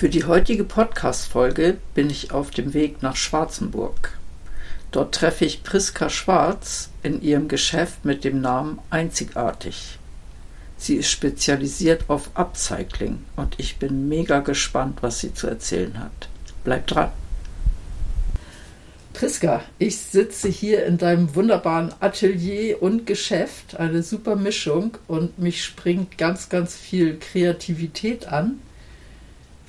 Für die heutige Podcast-Folge bin ich auf dem Weg nach Schwarzenburg. Dort treffe ich Priska Schwarz in ihrem Geschäft mit dem Namen Einzigartig. Sie ist spezialisiert auf Upcycling und ich bin mega gespannt, was sie zu erzählen hat. Bleib dran. Priska, ich sitze hier in deinem wunderbaren Atelier und Geschäft, eine super Mischung und mich springt ganz, ganz viel Kreativität an.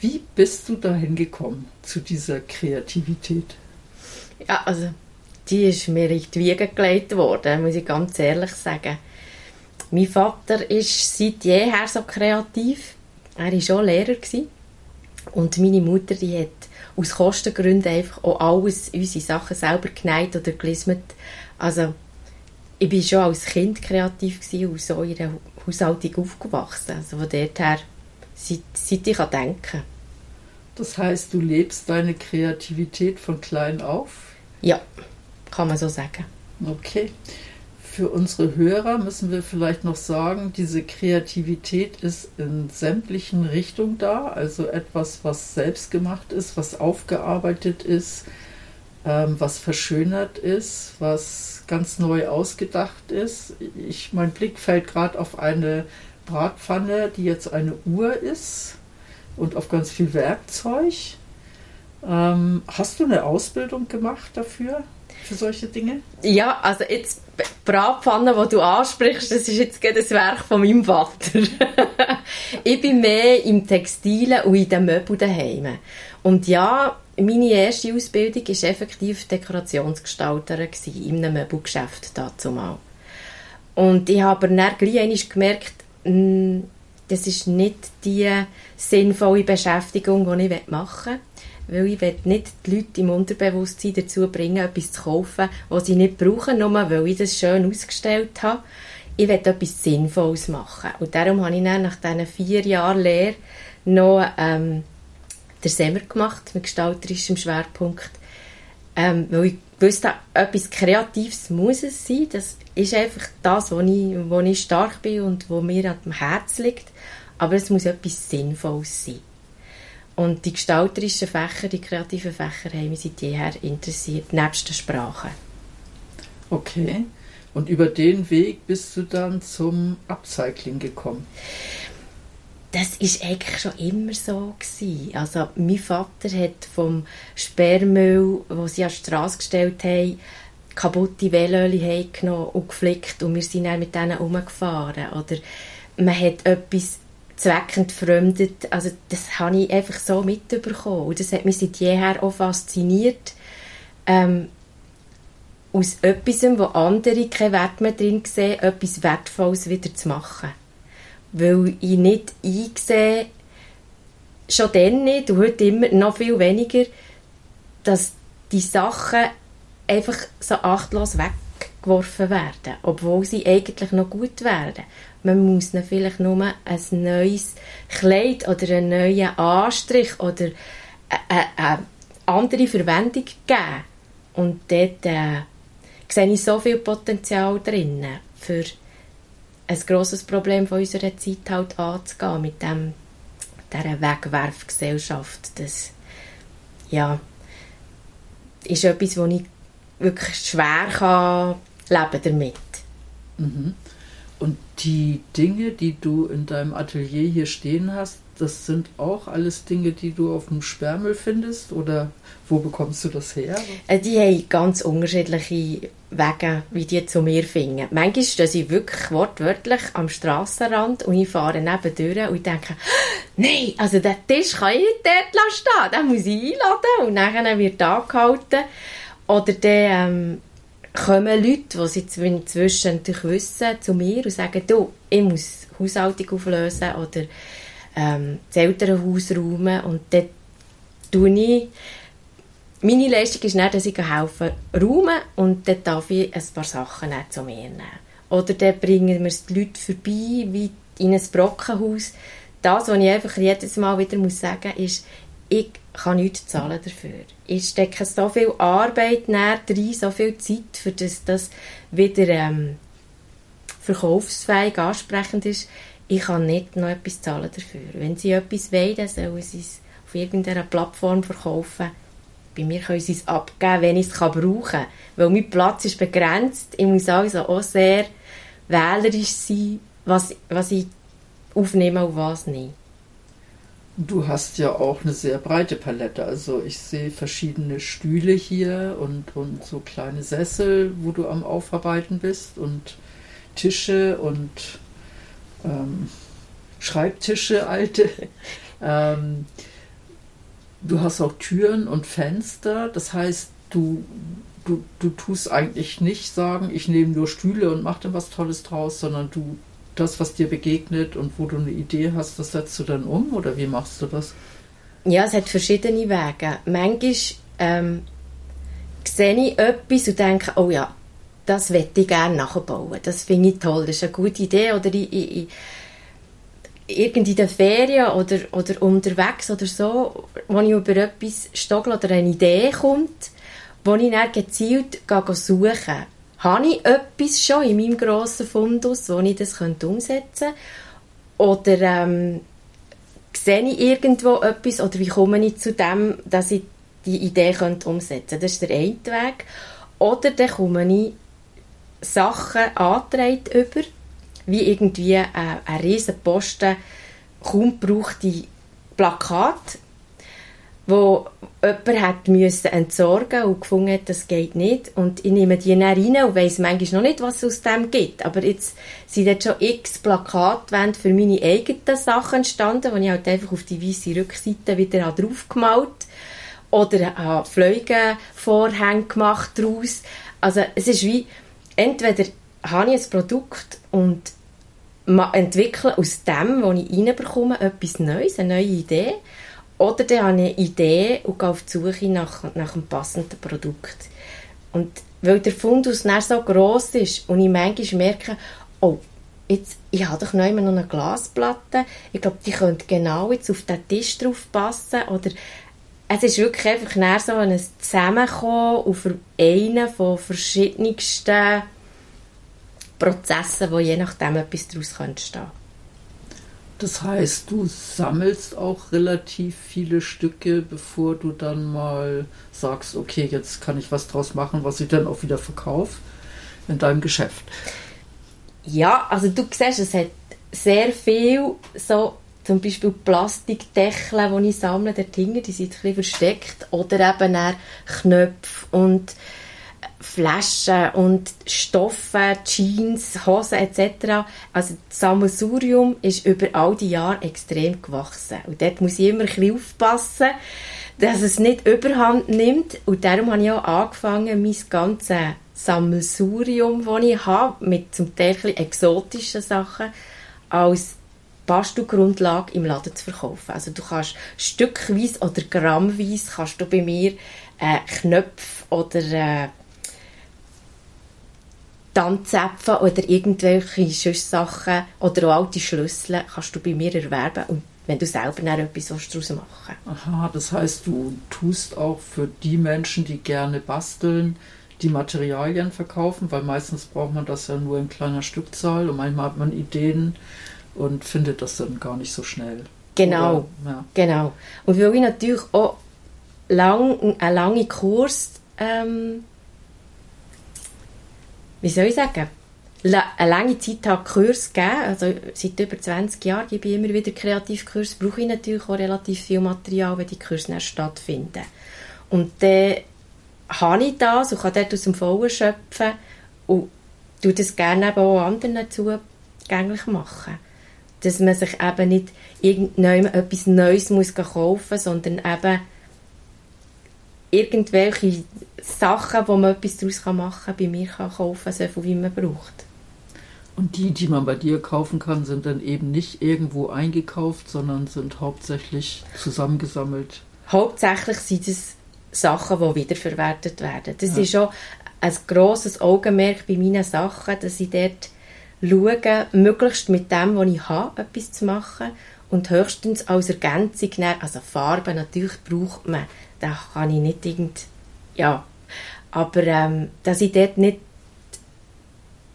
Wie bist du dahin gekommen zu dieser Kreativität? Ja, also die ist mir in die Wiege gelegt worden, muss ich ganz ehrlich sagen. Mein Vater ist seit jeher so kreativ. Er war schon Lehrer. Gewesen. Und meine Mutter die hat aus Kostengründen einfach auch alles, unsere Sachen selber genäht oder gelismet. Also ich war schon als Kind kreativ und so in einer Haushaltung aufgewachsen. Also von dort her, seit, seit ich denken. Das heißt, du lebst deine Kreativität von klein auf? Ja, kann man so sagen. Okay. Für unsere Hörer müssen wir vielleicht noch sagen, diese Kreativität ist in sämtlichen Richtungen da, also etwas, was selbst gemacht ist, was aufgearbeitet ist, ähm, was verschönert ist, was ganz neu ausgedacht ist. Ich, mein Blick fällt gerade auf eine Bratpfanne, die jetzt eine Uhr ist und auf ganz viel Werkzeug. Ähm, hast du eine Ausbildung gemacht dafür, für solche Dinge? Ja, also jetzt Bratpfanne, die du ansprichst, das ist jetzt das Werk von meinem Vater. ich bin mehr im Textilen und in den Möbeln daheim. Und ja, meine erste Ausbildung war effektiv Dekorationsgestalterin in einem Möbelgeschäft dazu mal. Und ich habe aber dann gleich gemerkt, das ist nicht die sinnvolle Beschäftigung, die ich machen will. Weil ich will nicht die Leute im Unterbewusstsein dazu bringen, etwas zu kaufen, was sie nicht brauchen, nur weil ich das schön ausgestellt habe. Ich will etwas Sinnvolles machen. Und darum habe ich dann nach diesen vier Jahren Lehre noch ähm, den Semmer gemacht, mit gestalterischem Schwerpunkt. Ähm, weil ich wusste, etwas Kreatives muss es sein. Das ist einfach das, wo ich, wo ich stark bin und wo mir am Herzen liegt. Aber es muss etwas Sinnvolles sein. Und die gestalterischen Fächer, die kreativen Fächer, haben mich seit jeher interessiert, nebst der Sprache. Okay. Und über den Weg bist du dann zum Upcycling gekommen? Das ist eigentlich schon immer so gewesen. Also mein Vater hat vom Sperrmüll, wo sie an die Straße gestellt haben, kaputte Velöli genommen und geflickt und wir sind dann mit denen umgefahren. Oder man hat etwas zweckentfremdet. Also das habe ich einfach so mitbekommen. Und das hat mich seit jeher auch fasziniert. Ähm, aus etwas, wo andere keinen Wert mehr drin sehen, etwas Wertvolles wieder zu machen. Weil ich nicht einsehe, schon dann nicht und heute immer noch viel weniger, dass die Sachen einfach so achtlos weggeworfen werden, obwohl sie eigentlich noch gut werden. Man muss ihnen vielleicht nur ein neues Kleid oder einen neuen Anstrich oder eine, eine andere Verwendung geben. Und dort äh, sehe ich so viel Potenzial drin, für ein grosses Problem von unserer Zeit halt anzugehen, mit dem, dieser Wegwerfgesellschaft. Das, ja, ist etwas, wo ich wirklich schwer kann leben damit. Mhm. Und die Dinge, die du in deinem Atelier hier stehen hast, das sind auch alles Dinge, die du auf dem Sperrmüll findest? Oder wo bekommst du das her? Äh, die haben ganz unterschiedliche Wege, wie die zu mir finden. Manchmal stehe ich wirklich wortwörtlich am Strassenrand und ich fahre nebendurch und denke, nein, also den Tisch kann ich nicht dort stehen, den muss ich einladen. Und dann wird angehalten. Oder der, ähm, kommen Leute, die sie inzwischen wissen, zu mir und sagen, du, ich muss Haushaltung auflösen oder ähm, das Elternhaus räumen und dann tue ich meine Leistung ist nicht, dass ich helfe räumen und dann darf ich ein paar Sachen zu mir nehmen. Oder dann bringen wir die Leute vorbei, wie in ein Brockenhaus. Das, was ich einfach jedes Mal wieder muss sagen muss, ist, ich kann nichts zahlen dafür. Ich stecke so viel Arbeit rein, so viel Zeit, für das das wieder ähm, verkaufsfähig, ansprechend ist. Ich kann nicht noch etwas zahlen dafür. Wenn sie etwas wollen, sollen sie es auf irgendeiner Plattform verkaufen. Bei mir können sie es abgeben, wenn ich es brauchen kann. Weil mein Platz ist begrenzt. Ich muss also auch sehr wählerisch sein, was, was ich aufnehme und was nicht. Du hast ja auch eine sehr breite Palette. Also ich sehe verschiedene Stühle hier und, und so kleine Sessel, wo du am Aufarbeiten bist und Tische und ähm, Schreibtische, alte. ähm, du hast auch Türen und Fenster. Das heißt, du, du, du tust eigentlich nicht sagen, ich nehme nur Stühle und mache da was Tolles draus, sondern du das, was dir begegnet und wo du eine Idee hast, das setzt du dann um oder wie machst du das? Ja, es hat verschiedene Wege. Manchmal ähm, sehe ich etwas und denke, oh ja, das möchte ich gerne nachbauen. Das finde ich toll, das ist eine gute Idee. Oder ich, ich, ich irgendwie in den Ferien oder, oder unterwegs oder so, wo ich über etwas stoggle oder eine Idee kommt, wo ich dann gezielt suchen kann habe ich etwas schon in meinem grossen Fundus, wo ich das umsetzen könnte? Oder ähm, sehe ich irgendwo etwas oder wie komme ich zu dem, dass ich die Idee könnte umsetzen könnte? Das ist der eine Weg. Oder dann komme ich Sachen angetragen über, wie irgendwie ein, ein riesen Posten kaum gebrauchte Plakat wo jemand hat müssen entsorgen und gefunden hat, das geht nicht. Und ich nehme die dann rein und weiss manchmal noch nicht, was es aus dem gibt. Aber jetzt sind jetzt schon x Plakatwände für meine eigenen Sachen entstanden, die ich halt einfach auf die weiße Rückseite wieder drauf gemalt oder habe Fleugenvorhänge gemacht daraus. Also es ist wie, entweder habe ich ein Produkt und entwickle aus dem, was ich reinbekomme, etwas Neues, eine neue Idee. Oder dann habe ich eine Idee und gehe auf die Suche nach, nach einem passenden Produkt. Und weil der Fundus dann so gross ist und ich manchmal merke, oh, jetzt, ich habe doch noch immer noch eine Glasplatte, ich glaube, die könnte genau jetzt auf den Tisch drauf passen. Oder es ist wirklich einfach so ein Zusammenkommen auf einen von verschiedensten Prozessen, wo je nachdem etwas daraus entstehen könnte. Das heißt, du sammelst auch relativ viele Stücke, bevor du dann mal sagst, okay, jetzt kann ich was draus machen, was ich dann auch wieder verkaufe in deinem Geschäft. Ja, also du siehst, es hat sehr viel so zum Beispiel Plastikdeckel, die ich sammle, der Dinge, die sind ein bisschen versteckt oder eben auch Knöpfe und Flaschen und Stoffe, Jeans, Hosen etc. Also das Sammelsurium ist über all die Jahre extrem gewachsen. Und dort muss ich immer ein bisschen aufpassen, dass es nicht überhand nimmt. Und darum habe ich auch angefangen, mein ganzes Sammelsurium, das ich habe, mit zum Teil exotischen Sachen, als Bastelgrundlage im Laden zu verkaufen. Also du kannst stückweise oder grammweise kannst du bei mir äh, Knöpfe oder äh, Tanzäpfen oder irgendwelche Sachen oder auch alte Schlüssel kannst du bei mir erwerben und wenn du selber dann etwas daraus machen Aha, das heißt, du tust auch für die Menschen, die gerne basteln, die Materialien verkaufen, weil meistens braucht man das ja nur in kleiner Stückzahl und manchmal hat man Ideen und findet das dann gar nicht so schnell. Genau, Oder, ja. genau. Und weil ich natürlich auch lang, einen langen Kurs ähm, wie soll ich sagen, eine lange Zeit habe Kurs gegeben, also seit über 20 Jahren gebe ich immer wieder Kreativkurs, brauche ich natürlich auch relativ viel Material, wenn die Kurse stattfinden. Und dann habe ich das und kann dort aus dem Vollen schöpfen und tue das gerne auch anderen zugänglich machen. Dass man sich eben nicht irgendwann etwas Neues muss kaufen muss, sondern eben irgendwelche Sachen, wo man etwas daraus machen kann, bei mir kann kaufen so viel wie man braucht. Und die, die man bei dir kaufen kann, sind dann eben nicht irgendwo eingekauft, sondern sind hauptsächlich zusammengesammelt. hauptsächlich sind es Sachen, die wiederverwertet werden. Das ja. ist schon ein grosses Augenmerk bei meinen Sachen, dass ich dort schaue, möglichst mit dem, was ich habe, etwas zu machen und höchstens als Ergänzung, also Farben natürlich braucht man, da kann ich nicht irgend, ja, aber ähm, dass ich dort nicht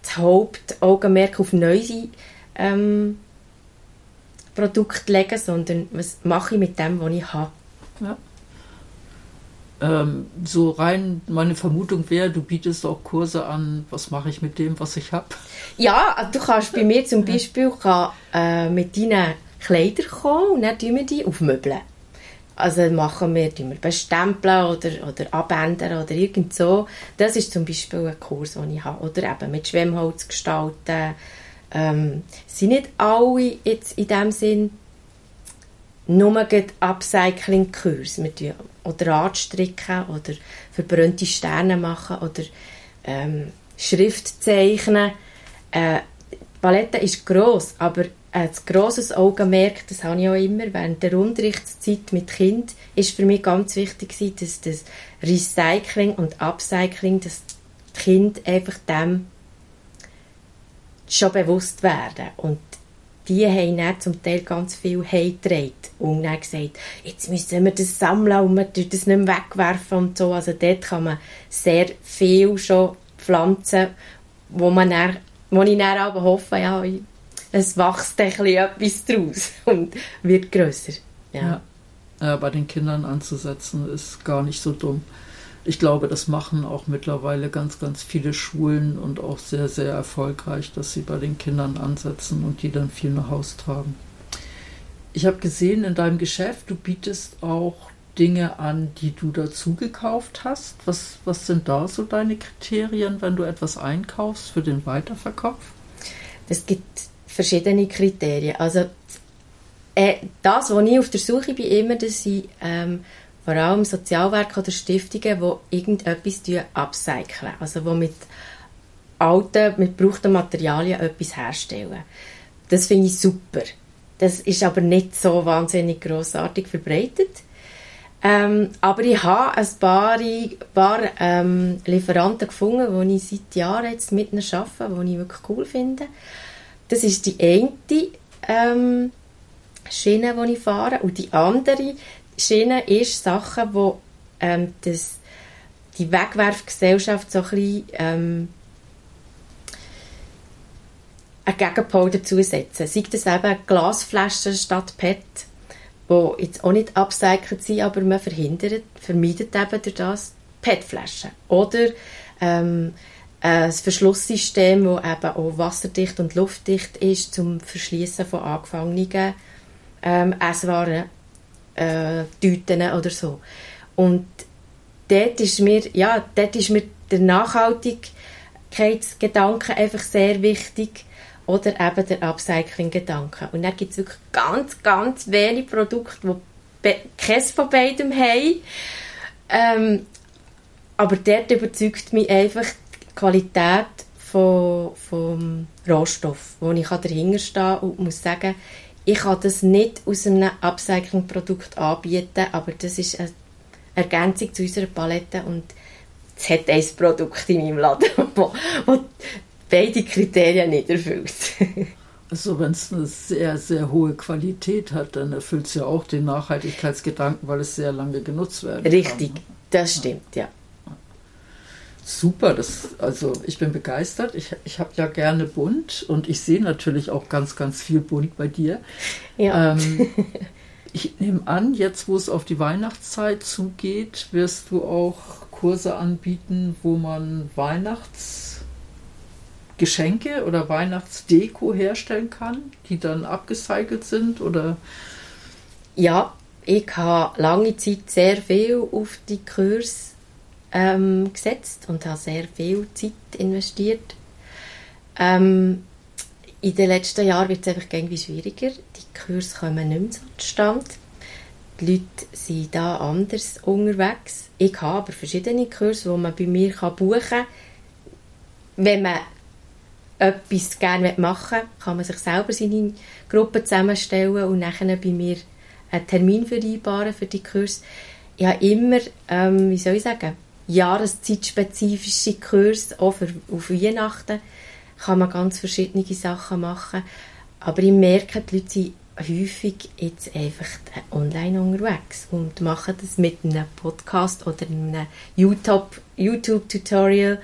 das Hauptaugenmerk auf neue ähm, Produkte lege, sondern was mache ich mit dem, was ich habe. Ja. Ähm, so rein, meine Vermutung wäre, du bietest auch Kurse an, was mache ich mit dem, was ich habe? Ja, du kannst bei mir zum Beispiel kann, äh, mit deinen Kleidern kommen und dann tun wir die aufmöbeln. Also machen wir, tun wir bestempeln oder, oder abändern oder irgend so. Das ist zum Beispiel ein Kurs, den ich habe. Oder eben mit Schwemmholz gestalten. Ähm, sind nicht alle jetzt in dem Sinn nur Upcycling-Kurs. Oder Radstricken oder verbrannte Sterne machen oder ähm, Schrift zeichnen. Äh, Palette ist gross, aber ein grosses Augenmerk, das habe ich auch immer während der Unterrichtszeit mit Kind, ist für mich ganz wichtig dass das Recycling und Upcycling, dass die Kinder einfach dem schon bewusst werden und die haben dann zum Teil ganz viel heimgetragen und dann gesagt, jetzt müssen wir das sammeln und wir das nicht mehr wegwerfen und so. Also dort kann man sehr viel schon pflanzen, wo, man dann, wo ich dann aber hoffe, ja, es wächst ein bisschen etwas daraus und wird grösser. Ja. ja. Äh, bei den Kindern anzusetzen ist gar nicht so dumm. Ich glaube, das machen auch mittlerweile ganz, ganz viele Schulen und auch sehr, sehr erfolgreich, dass sie bei den Kindern ansetzen und die dann viel nach Hause tragen. Ich habe gesehen in deinem Geschäft, du bietest auch Dinge an, die du dazu gekauft hast. Was, was sind da so deine Kriterien, wenn du etwas einkaufst für den Weiterverkauf? Es gibt verschiedene Kriterien. Also äh, das, was ich auf der Suche bin, immer, dass ich ähm, vor allem Sozialwerke oder Stiftungen, die irgendetwas upcyclen, also die mit alten, mit gebrauchten Materialien etwas herstellen. Das finde ich super. Das ist aber nicht so wahnsinnig grossartig verbreitet. Ähm, aber ich habe ein paar, paar ähm, Lieferanten gefunden, die ich seit Jahren jetzt mit arbeite, die ich wirklich cool finde. Das ist die eine ähm, Schiene, die ich fahre. Und die andere Schiene ist Sachen, wo ähm, das, die Wegwerfgesellschaft so ein bisschen ähm, einen Gegenpol dazu setzen. Sei das eben Glasflaschen statt PET, die jetzt auch nicht upcycelt sind, aber man verhindert, vermeidet eben durch das PET-Flaschen. Oder ähm, ein Verschlusssystem, das eben auch wasserdicht und luftdicht ist, zum Verschließen von angefangenen ähm, Esswaren, äh, Tüten oder so. Und dort ist mir, ja, dort ist mir der Nachhaltigkeitsgedanke einfach sehr wichtig oder eben der Upcycling-Gedanke. Und dann gibt es wirklich ganz, ganz wenige Produkte, die keins von beidem haben. Ähm, aber dort überzeugt mich einfach Qualität von, vom Rohstoff, wo ich dahinter stehe und muss sagen, ich kann das nicht aus einem Upcycling-Produkt anbieten, aber das ist eine Ergänzung zu unserer Palette und es hat ein Produkt in meinem Laden, das beide Kriterien nicht erfüllt. Also wenn es eine sehr, sehr hohe Qualität hat, dann erfüllt es ja auch den Nachhaltigkeitsgedanken, weil es sehr lange genutzt werden Richtig, kann. das stimmt, ja. Super, das, also ich bin begeistert. Ich, ich habe ja gerne bunt und ich sehe natürlich auch ganz, ganz viel bunt bei dir. Ja. Ähm, ich nehme an, jetzt wo es auf die Weihnachtszeit zugeht, wirst du auch Kurse anbieten, wo man Weihnachtsgeschenke oder Weihnachtsdeko herstellen kann, die dann abgecycelt sind oder? Ja, ich habe lange Zeit sehr viel auf die Kurse ähm, gesetzt und habe sehr viel Zeit investiert. Ähm, in den letzten Jahren wird es einfach irgendwie schwieriger. Die Kurse kommen nicht mehr so zustande. Die Leute sind da anders unterwegs. Ich habe aber verschiedene Kurse, die man bei mir buchen kann. Wenn man etwas gerne machen will, kann man sich selber seine Gruppe zusammenstellen und nachher bei mir einen Termin vereinbaren für die Kurs. Ich habe immer, ähm, wie soll ich sagen, jahreszeitspezifische Kurse, auch für, auf Weihnachten kann man ganz verschiedene Sachen machen. Aber ich merke, die Leute sind häufig jetzt einfach online unterwegs und machen das mit einem Podcast oder einem YouTube-Tutorial,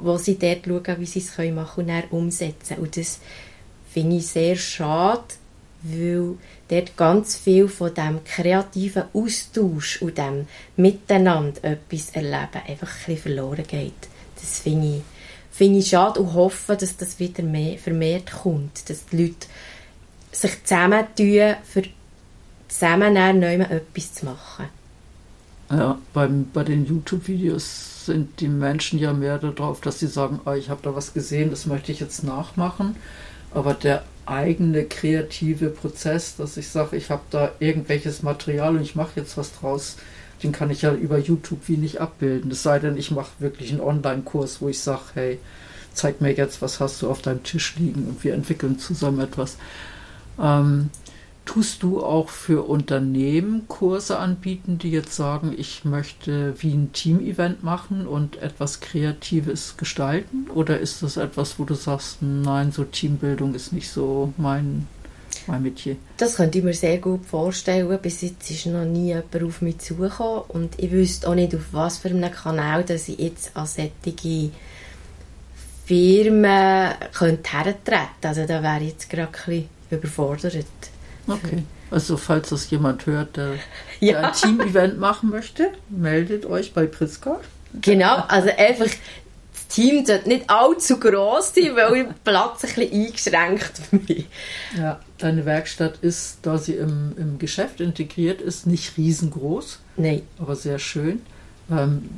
wo sie dort schauen, wie sie es machen können und dann umsetzen. Und das finde ich sehr schade, weil dort ganz viel von dem kreativen Austausch und dem Miteinander etwas erleben einfach ein bisschen verloren geht. Das finde ich, finde ich schade und hoffe, dass das wieder mehr vermehrt kommt, dass die Leute sich zusammentun, für zusammen etwas zu machen. Ja, beim, bei den YouTube-Videos sind die Menschen ja mehr darauf, dass sie sagen, oh, ich habe da was gesehen, das möchte ich jetzt nachmachen. Aber der eigene kreative Prozess, dass ich sage, ich habe da irgendwelches Material und ich mache jetzt was draus, den kann ich ja über YouTube wie nicht abbilden. Es sei denn, ich mache wirklich einen Online-Kurs, wo ich sage, hey, zeig mir jetzt, was hast du auf deinem Tisch liegen und wir entwickeln zusammen etwas. Ähm, tust du auch für Unternehmen Kurse anbieten, die jetzt sagen, ich möchte wie ein Team-Event machen und etwas Kreatives gestalten? Oder ist das etwas, wo du sagst, nein, so Teambildung ist nicht so mein, mein Metier? Das könnte ich mir sehr gut vorstellen. Bis jetzt ist noch nie jemand auf mich zugekommen und ich wüsste auch nicht, auf was für einem Kanal dass ich jetzt an solche Firmen könnte hertreten. Also da wäre ich jetzt gerade ein bisschen überfordert. Okay. Also falls das jemand hört, der, ja. der ein Team-Event machen möchte, meldet euch bei Pritzka. Genau, also einfach das Team sollte nicht allzu groß sein, weil ich Platz ein bisschen eingeschränkt bin. Ja, deine Werkstatt ist, da sie im, im Geschäft integriert ist, nicht riesengroß. Nein. Aber sehr schön. Ähm,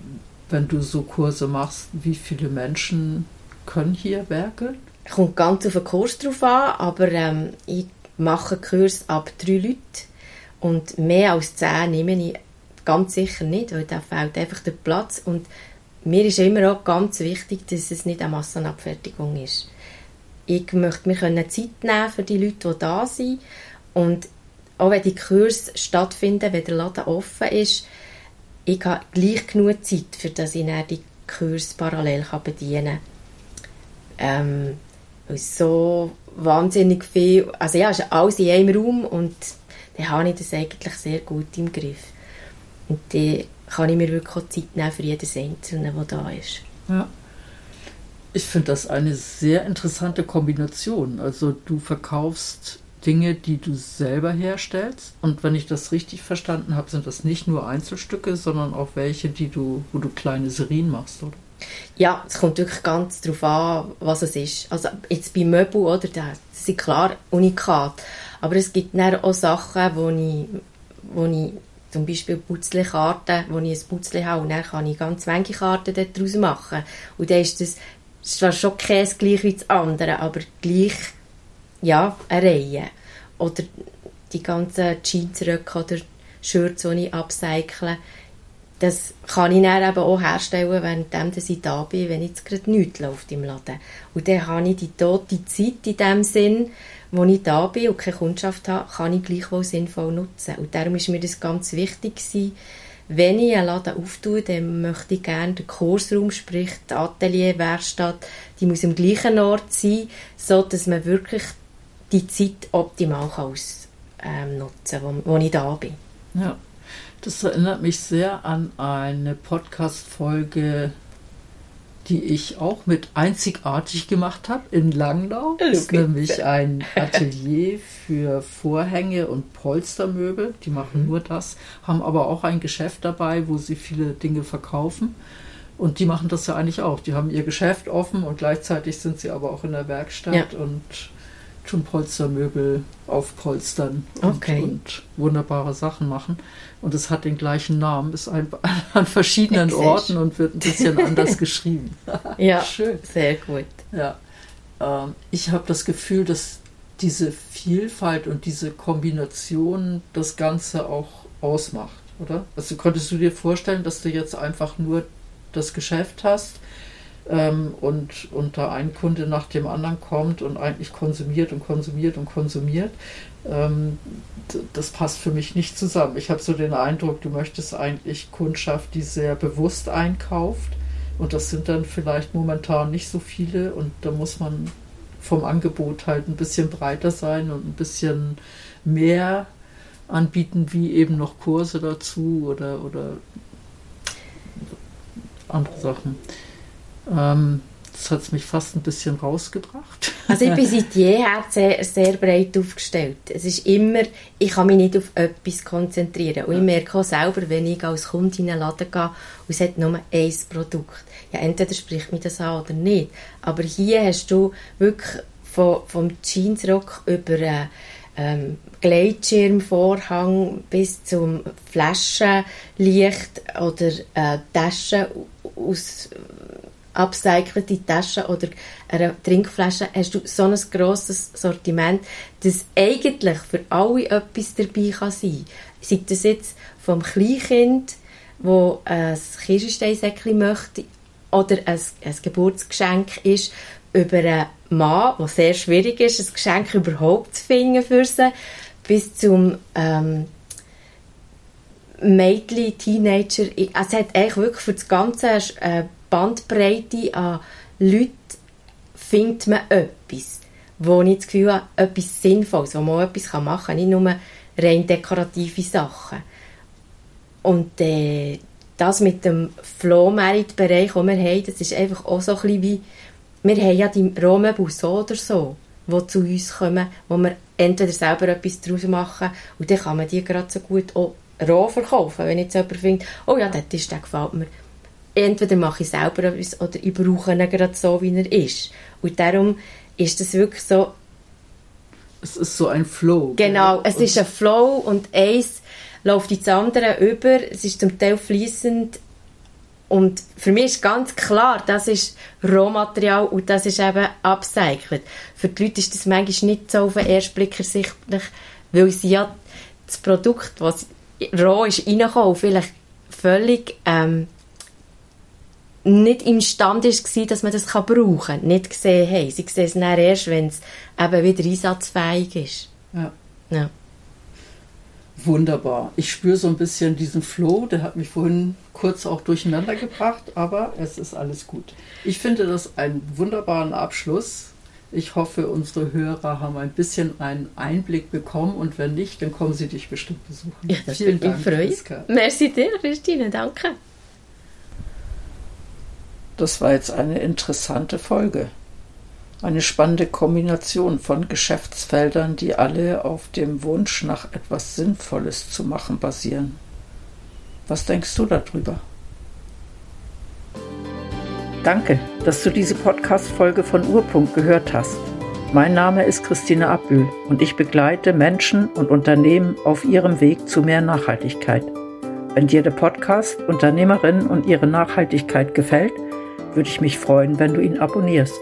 wenn du so Kurse machst, wie viele Menschen können hier werkeln? Kommt ganz auf den Kurs drauf an, aber ähm, ich mache Kurs ab drei Leuten und mehr als zehn nehme ich ganz sicher nicht, weil da fehlt einfach der Platz und mir ist immer auch ganz wichtig, dass es nicht eine Massenabfertigung ist. Ich möchte mir Zeit nehmen für die Leute, die da sind und auch wenn die Kurse stattfinden, wenn der Laden offen ist, ich habe gleich genug Zeit, für dass ich dann die Kurse parallel bedienen kann. Ähm, so wahnsinnig viel, also ja, es ist alles in einem Raum und dann habe ich das eigentlich sehr gut im Griff. Und dann kann ich mir wirklich auch Zeit nehmen für jedes Einzelne, der da ist. Ja. Ich finde das eine sehr interessante Kombination. Also du verkaufst Dinge, die du selber herstellst. Und wenn ich das richtig verstanden habe, sind das nicht nur Einzelstücke, sondern auch welche, die du, wo du kleine Serien machst, oder? Ja, es kommt wirklich ganz darauf an, was es ist. Also jetzt bei Möbel, oder, das sind klar Unikat. Aber es gibt dann auch Sachen, wo ich, wo ich zum Beispiel Putzlekarten, wo ich ein Putzle habe und dann kann ich ganz wenige Karten daraus machen. Und dann ist das zwar schon Käse gleich wie das andere, aber gleich, ja, eine Reihe. Oder die ganzen Jeansröcke oder Shirts, die ich upcycle, das kann ich dann eben auch herstellen, während ich da bin, wenn jetzt gerade nichts läuft im Laden. Und dann habe ich die tote Zeit in dem Sinn, wo ich da bin und keine Kundschaft habe, kann ich gleichwohl sinnvoll nutzen. Und darum ist mir das ganz wichtig gewesen, wenn ich einen Laden auftue, dann möchte ich gerne den Kursraum, sprich die Atelier, Werkstatt, die muss am gleichen Ort sein, so dass man wirklich die Zeit optimal ausnutzen kann, ähm, wo, wo ich da bin. Ja. Das erinnert mich sehr an eine Podcast-Folge, die ich auch mit einzigartig gemacht habe in Langnau. Das ist nämlich ein Atelier für Vorhänge und Polstermöbel. Die machen mhm. nur das, haben aber auch ein Geschäft dabei, wo sie viele Dinge verkaufen. Und die machen das ja eigentlich auch. Die haben ihr Geschäft offen und gleichzeitig sind sie aber auch in der Werkstatt ja. und Polstermöbel aufpolstern okay. und, wunderbare Sachen machen. Und es hat den gleichen Namen, ist ein, an verschiedenen Orten und wird ein bisschen anders geschrieben. ja, schön. Sehr gut. Ja. Ähm, ich habe das Gefühl, dass diese Vielfalt und diese Kombination das Ganze auch ausmacht, oder? Also könntest du dir vorstellen, dass du jetzt einfach nur das Geschäft hast, ähm, und, und da ein Kunde nach dem anderen kommt und eigentlich konsumiert und konsumiert und konsumiert, ähm, das passt für mich nicht zusammen. Ich habe so den Eindruck, du möchtest eigentlich Kundschaft, die sehr bewusst einkauft. Und das sind dann vielleicht momentan nicht so viele. Und da muss man vom Angebot halt ein bisschen breiter sein und ein bisschen mehr anbieten, wie eben noch Kurse dazu oder, oder andere Sachen. Ähm, das hat mich fast ein bisschen rausgebracht. Also ich bin seit jeher sehr, sehr breit aufgestellt. Es ist immer, ich kann mich nicht auf etwas konzentrieren. Und ich merke auch selber, wenn ich als Kundin in einen Laden gehe und es hat nur ein Produkt. Ja, entweder spricht mich das an oder nicht. Aber hier hast du wirklich von, vom Jeansrock über einen ähm, Gleitschirmvorhang bis zum Flaschenlicht oder äh, Taschen aus upcycelte Taschen oder eine Trinkflasche hast du so ein grosses Sortiment, dass eigentlich für alle etwas dabei kann sein. Sei das jetzt vom Kleinkind, wo ein Kirschensteinsäckchen möchte oder ein, ein Geburtsgeschenk ist, über einen Mann, wo sehr schwierig ist, ein Geschenk überhaupt zu finden für sie, bis zum ähm, Mädchen, Teenager. Es hat eigentlich wirklich für das ganze äh, Bandbreite an Leuten findet man etwas, wo ich das Gefühl habe, etwas Sinnvolles, wo man etwas machen kann, nicht nur rein dekorative Sachen. Und äh, das mit dem Flohmarkt-Bereich, den wir haben, das ist einfach auch so ein bisschen wie, wir haben ja die Rohmöbel so oder so, die zu uns kommen, wo wir entweder selber etwas daraus machen und dann kann man die gerade so gut auch roh verkaufen, wenn jetzt jemand findet, oh ja, der Tisch, der gefällt mir, entweder mache ich selber etwas oder ich brauche ihn gerade so, wie er ist. Und darum ist das wirklich so... Es ist so ein Flow. Genau, es ist ein Flow und eins läuft ins andere über. Es ist zum Teil fließend und für mich ist ganz klar, das ist Rohmaterial und das ist eben upcycled. Für die Leute ist das manchmal nicht so auf den ersten Blick ersichtlich, weil sie ja das Produkt, was roh ist, reinkommen, vielleicht völlig ähm, nicht imstande war, dass man das brauchen kann, nicht gesehen haben. Sie sehen es dann erst, wenn es eben wieder einsatzfähig ist. Ja. ja. Wunderbar. Ich spüre so ein bisschen diesen Flow, der hat mich vorhin kurz auch durcheinander gebracht, aber es ist alles gut. Ich finde das einen wunderbaren Abschluss. Ich hoffe, unsere Hörer haben ein bisschen einen Einblick bekommen und wenn nicht, dann kommen sie dich bestimmt besuchen. Ja, das Vielen Dank. Freuen. Merci dir, Christine. Danke. Das war jetzt eine interessante Folge. Eine spannende Kombination von Geschäftsfeldern, die alle auf dem Wunsch nach etwas Sinnvolles zu machen basieren. Was denkst du darüber? Danke, dass du diese Podcast-Folge von Urpunkt gehört hast. Mein Name ist Christine Abbühl und ich begleite Menschen und Unternehmen auf ihrem Weg zu mehr Nachhaltigkeit. Wenn dir der Podcast Unternehmerinnen und ihre Nachhaltigkeit gefällt, würde ich mich freuen, wenn du ihn abonnierst.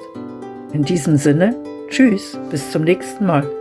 In diesem Sinne, tschüss, bis zum nächsten Mal.